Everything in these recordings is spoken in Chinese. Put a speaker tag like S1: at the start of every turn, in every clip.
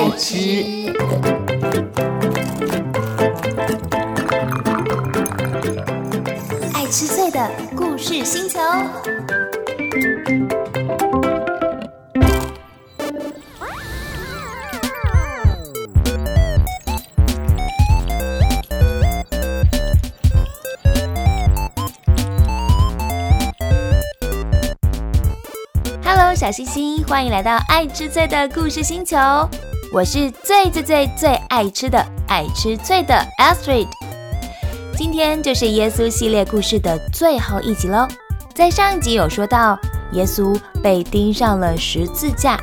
S1: 爱吃。爱吃脆的故事星球。小星星，欢迎来到爱吃脆的故事星球。我是最最最最爱吃的爱吃脆的 Astrid。今天就是耶稣系列故事的最后一集喽。在上一集有说到，耶稣被钉上了十字架，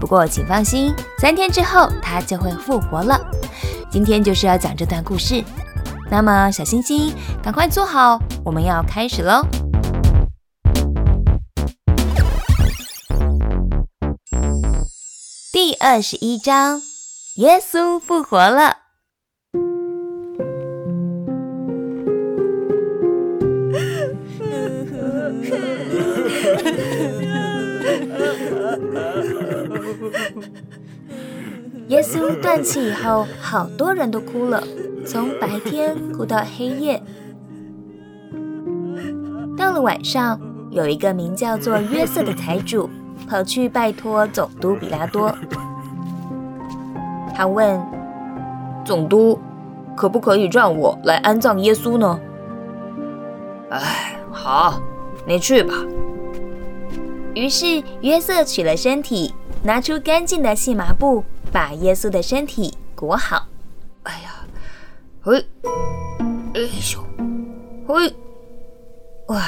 S1: 不过请放心，三天之后他就会复活了。今天就是要讲这段故事。那么小星星，赶快坐好，我们要开始喽。第二十一章，耶稣复活了。耶稣断气以后，好多人都哭了，从白天哭到黑夜。到了晚上，有一个名叫做约瑟的财主。跑去拜托总督比拉多，他问总督：“可不可以让我来安葬耶稣呢？”“
S2: 哎，好，你去吧。”
S1: 于是约瑟取了身体，拿出干净的细麻布，把耶稣的身体裹好。
S2: 哎呀，嘿，哎呦，嘿，哇，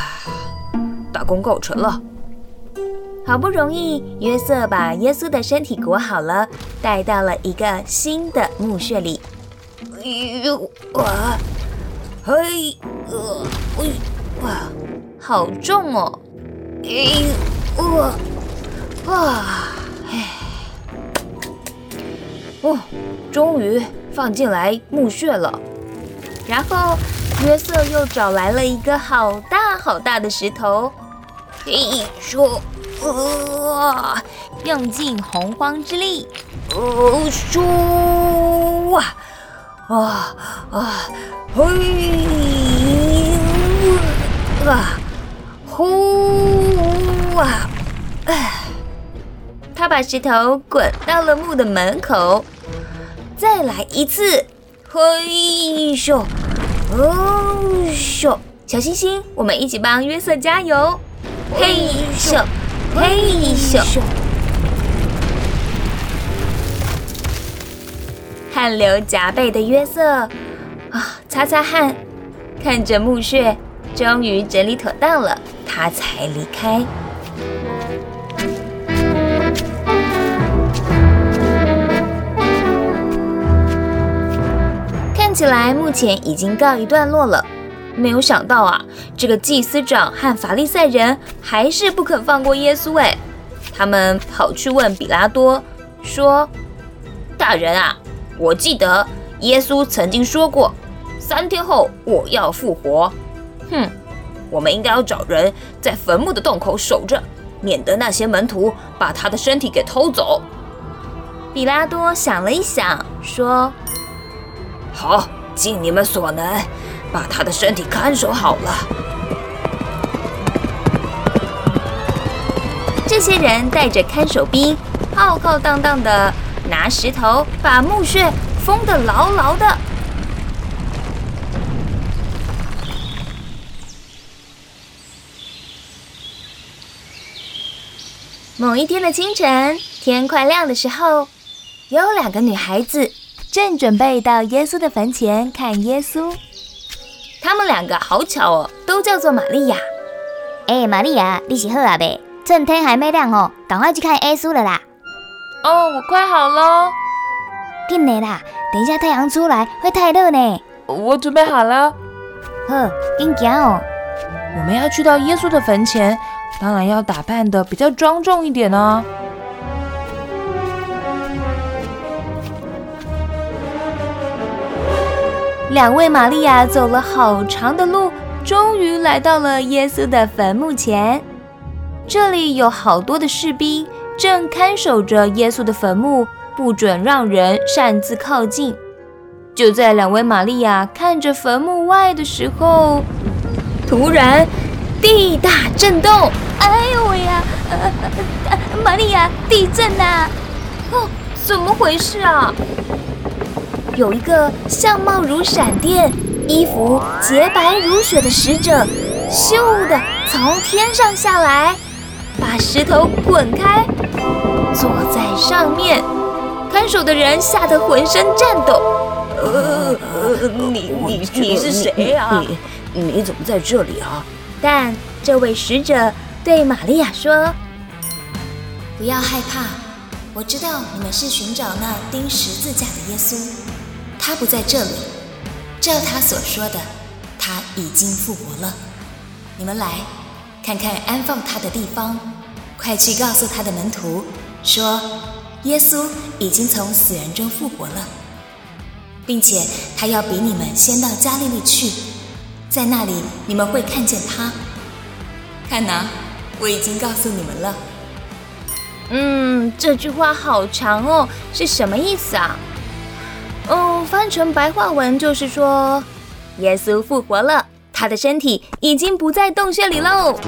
S2: 大功告成了。
S1: 好不容易，约瑟把耶稣的身体裹好了，带到了一个新的墓穴里。
S2: 哎呦哇！嘿，呃，喂，
S1: 哇，好重哦！
S2: 哎，哇，哇，哎，哦，终于放进来墓穴了。
S1: 然后约瑟又找来了一个好大好大的石头，
S2: 嘿，说。
S1: 啊！用尽洪荒之力，
S2: 哦，输啊！啊啊！嘿！啊！呼啊！
S1: 哎！他把石头滚到了墓的门口，再来一次！
S2: 嘿咻！哦咻！
S1: 小星星，我们一起帮约瑟加油！嘿咻！嘿咻！汗流浃背的约瑟啊，擦擦汗，看着墓穴，终于整理妥当了，他才离开。看起来目前已经告一段落了。没有想到啊，这个祭司长和法利赛人还是不肯放过耶稣。哎，他们跑去问比拉多，说：“
S2: 大人啊，我记得耶稣曾经说过，三天后我要复活。哼，我们应该要找人在坟墓的洞口守着，免得那些门徒把他的身体给偷走。”
S1: 比拉多想了一想，说：“
S2: 好，尽你们所能。”把他的身体看守好了。
S1: 这些人带着看守兵，浩浩荡荡的拿石头把墓穴封得牢牢的。某一天的清晨，天快亮的时候，有两个女孩子正准备到耶稣的坟前看耶稣。他们两个好巧哦，都叫做玛利亚。
S3: 哎，玛利亚，你是好啊呗？趁天还没亮哦，赶快去看耶稣了啦！
S4: 哦，我快好了。
S3: 进来啦，等一下太阳出来会太热呢。
S4: 我准备好了。
S3: 呵，跟紧哦。
S4: 我们要去到耶稣的坟前，当然要打扮的比较庄重一点哦。
S1: 两位玛利亚走了好长的路，终于来到了耶稣的坟墓前。这里有好多的士兵正看守着耶稣的坟墓，
S5: 不准让人擅自靠近。就在两位玛利亚看着坟墓外的时候，
S1: 突然地大震动，
S3: 哎呦喂呀！呃玛利亚，地震呐！
S1: 哦，怎么回事啊？有一个相貌如闪电、衣服洁白如雪的使者，咻的从天上下来，把石头滚开，坐在上面。看守的人吓得浑身颤抖。
S2: 呃，你你你是谁啊？你你怎么在这里啊？
S1: 但这位使者对玛利亚说：“
S6: 不要害怕，我知道你们是寻找那钉十字架的耶稣。”他不在这里，照他所说的，他已经复活了。你们来看看安放他的地方，快去告诉他的门徒说，耶稣已经从死人中复活了，并且他要比你们先到加利利去，在那里你们会看见他。看呐，我已经告诉你们了。
S1: 嗯，这句话好长哦，是什么意思啊？嗯，翻成白话文就是说，耶稣复活了，他的身体已经不在洞穴里喽。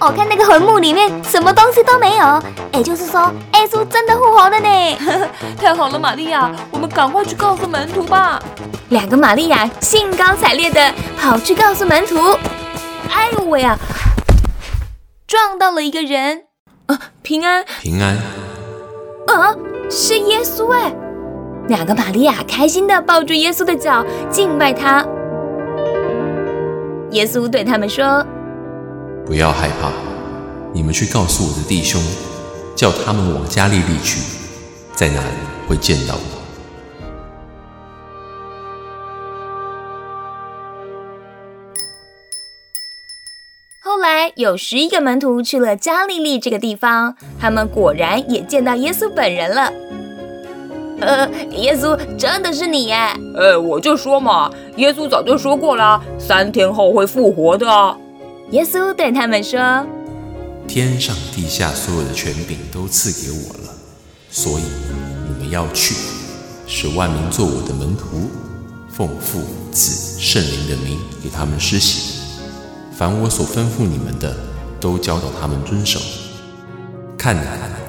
S3: 我 看那个坟墓里面什么东西都没有，也就是说，耶稣真的复活了呢。
S7: 太好了，玛利亚，我们赶快去告诉门徒吧。
S1: 两个玛利亚兴高采烈的跑去告诉门徒。哎呦喂啊！撞到了一个人啊！平安，
S8: 平安。
S1: 啊，是耶稣哎！两个玛利亚开心的抱住耶稣的脚，敬拜他。耶稣对他们说：“
S8: 不要害怕，你们去告诉我的弟兄，叫他们往加利利去，在那里会见到我。”
S1: 后来有十一个门徒去了加利利这个地方，他们果然也见到耶稣本人了。呃，耶稣真的是你耶！
S2: 呃，我就说嘛，耶稣早就说过了，三天后会复活的。
S1: 耶稣对他们说：“
S8: 天上地下所有的权柄都赐给我了，所以你们要去，使万民做我的门徒，奉父、子、圣灵的名给他们施洗。凡我所吩咐你们的，都教导他们遵守。看哪，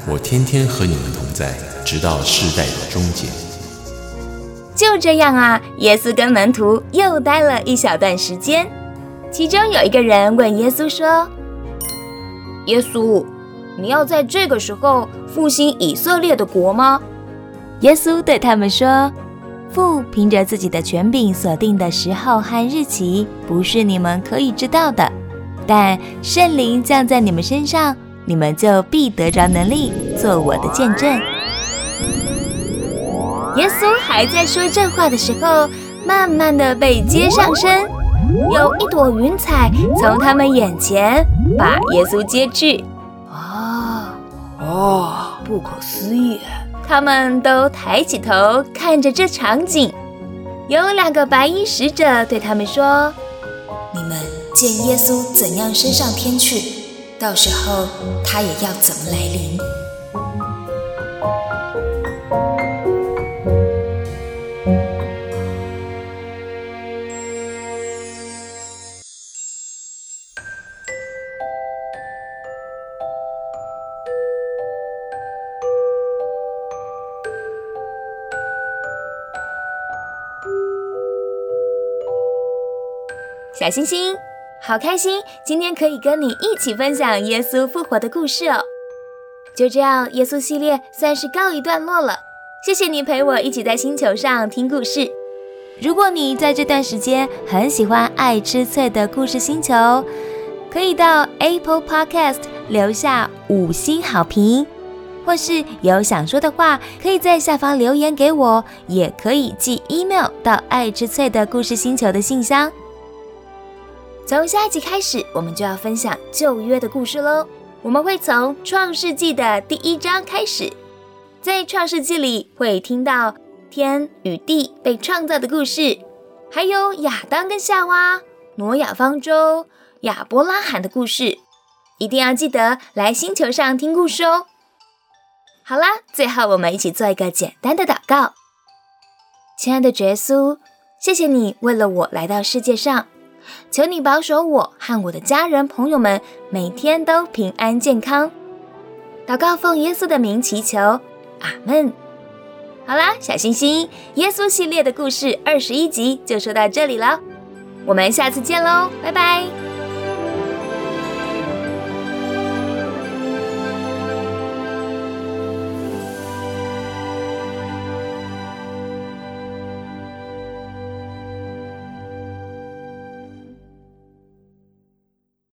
S8: 我天天和你们同在。”直到世代的终结。
S1: 就这样啊，耶稣跟门徒又待了一小段时间。其中有一个人问耶稣说：“
S2: 耶稣，你要在这个时候复兴以色列的国吗？”
S5: 耶稣对他们说：“父凭着自己的权柄所定的时候和日期，不是你们可以知道的。但圣灵降在你们身上，你们就必得着能力，做我的见证。”
S1: 耶稣还在说这话的时候，慢慢的被接上身，有一朵云彩从他们眼前把耶稣接去。
S2: 啊哦！不可思议！
S1: 他们都抬起头看着这场景。有两个白衣使者对他们说：“
S6: 你们见耶稣怎样升上天去，到时候他也要怎么来临。”
S1: 小星星，好开心，今天可以跟你一起分享耶稣复活的故事哦。就这样，耶稣系列算是告一段落了。谢谢你陪我一起在星球上听故事。
S5: 如果你在这段时间很喜欢爱吃脆的故事星球，可以到 Apple Podcast 留下五星好评，或是有想说的话，可以在下方留言给我，也可以寄 email 到爱吃脆的故事星球的信箱。
S1: 从下一集开始，我们就要分享旧约的故事喽。我们会从创世纪的第一章开始，在创世纪里会听到天与地被创造的故事，还有亚当跟夏娃、挪亚方舟、亚伯拉罕的故事。一定要记得来星球上听故事哦。好啦，最后我们一起做一个简单的祷告。亲爱的耶稣，谢谢你为了我来到世界上，求你保守我和我的家人朋友们每天都平安健康。祷告奉耶稣的名祈求，阿门。好啦，小星星，耶稣系列的故事二十一集就说到这里了，我们下次见喽，拜拜。